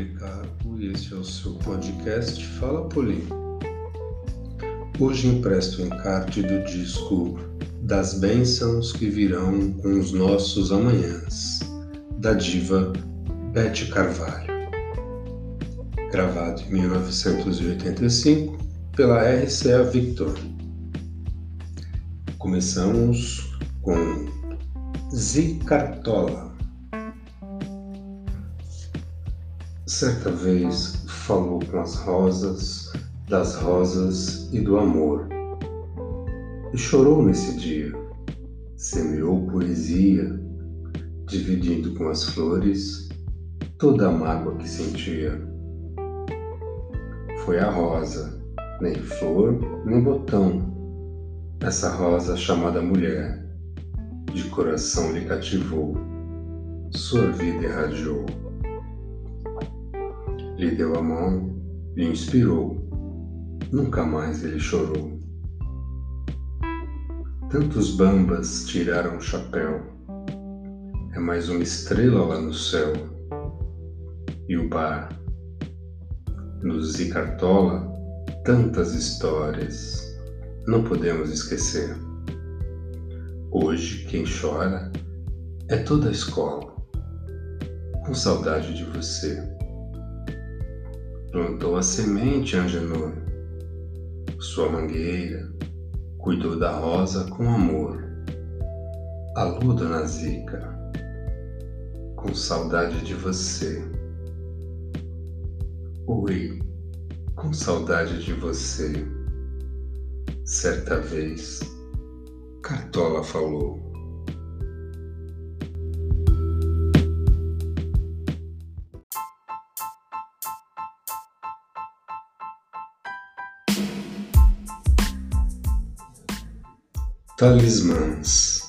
Policarpo e este é o seu podcast Fala Poli. Hoje empresto o encarte do disco Das Bênçãos que Virão com os Nossos Amanhãs, da diva Beth Carvalho. Gravado em 1985 pela RCA Victor. Começamos com Zicartola. Certa vez falou com as rosas, das rosas e do amor. E chorou nesse dia, semeou poesia, dividindo com as flores toda a mágoa que sentia. Foi a rosa, nem flor, nem botão, essa rosa chamada mulher, de coração lhe cativou, sua vida irradiou lhe deu a mão, lhe inspirou. Nunca mais ele chorou. Tantos bambas tiraram o chapéu. É mais uma estrela lá no céu. E o bar. No Zicartola, tantas histórias. Não podemos esquecer. Hoje, quem chora é toda a escola. Com saudade de você. Plantou a semente, Angenor, sua mangueira, cuidou da rosa com amor. Alô, dona Zica, com saudade de você. Oi, com saudade de você. Certa vez, Cartola falou. Talismãs.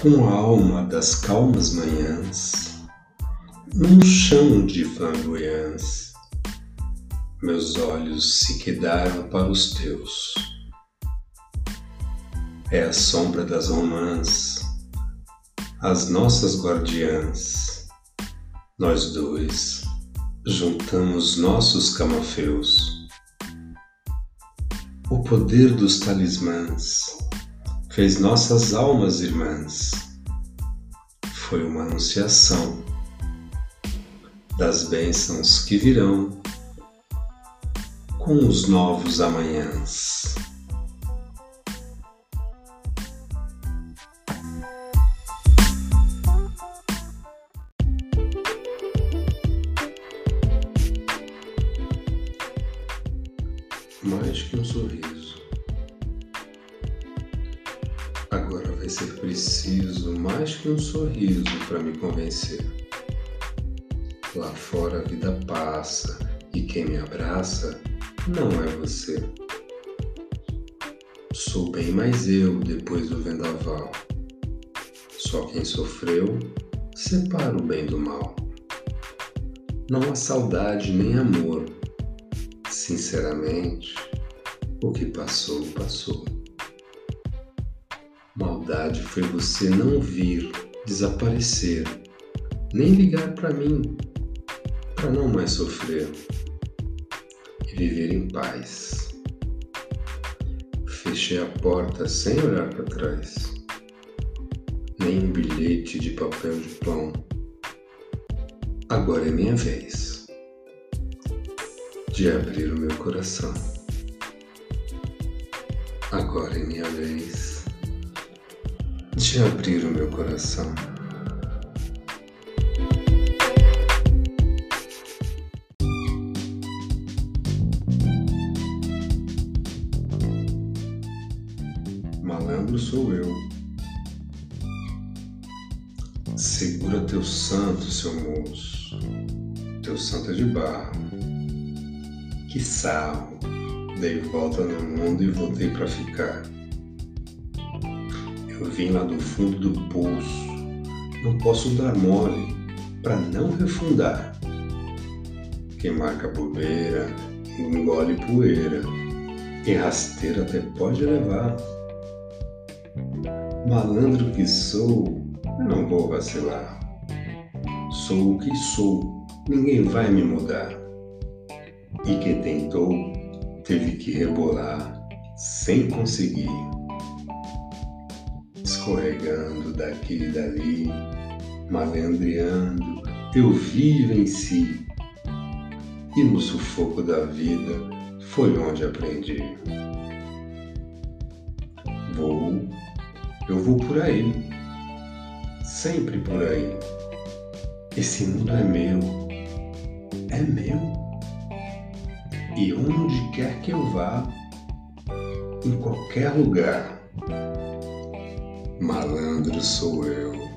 Com a alma das calmas manhãs, num chão de flamboyãs, meus olhos se quedaram para os teus. É a sombra das romãs, as nossas guardiãs, nós dois juntamos nossos camafeus o poder dos talismãs fez nossas almas irmãs. Foi uma anunciação das bênçãos que virão com os novos amanhãs. Mais que um sorriso. Agora vai ser preciso mais que um sorriso para me convencer. Lá fora a vida passa e quem me abraça não é você. Sou bem mais eu depois do vendaval. Só quem sofreu separa o bem do mal. Não há saudade nem amor Sinceramente, o que passou, passou. Maldade foi você não vir, desaparecer, nem ligar para mim, para não mais sofrer e viver em paz. Fechei a porta sem olhar para trás, nem um bilhete de papel de pão. Agora é minha vez de abrir o meu coração. Agora é minha vez de abrir o meu coração. Malandro sou eu. Segura teu santo, seu moço. Teu santo é de barro que sarro! Dei volta no mundo e voltei para ficar. Eu vim lá do fundo do poço, não posso dar mole para não refundar. Quem marca bobeira, engole poeira, e rasteira até pode levar. Malandro que sou, não vou vacilar. Sou o que sou, ninguém vai me mudar. E quem tentou teve que rebolar sem conseguir. Escorregando daqui e dali, malandreando, eu vi e venci. E no sufoco da vida foi onde aprendi. Vou, eu vou por aí, sempre por aí. Esse mundo é meu, é meu. E onde quer que eu vá, em qualquer lugar, malandro sou eu.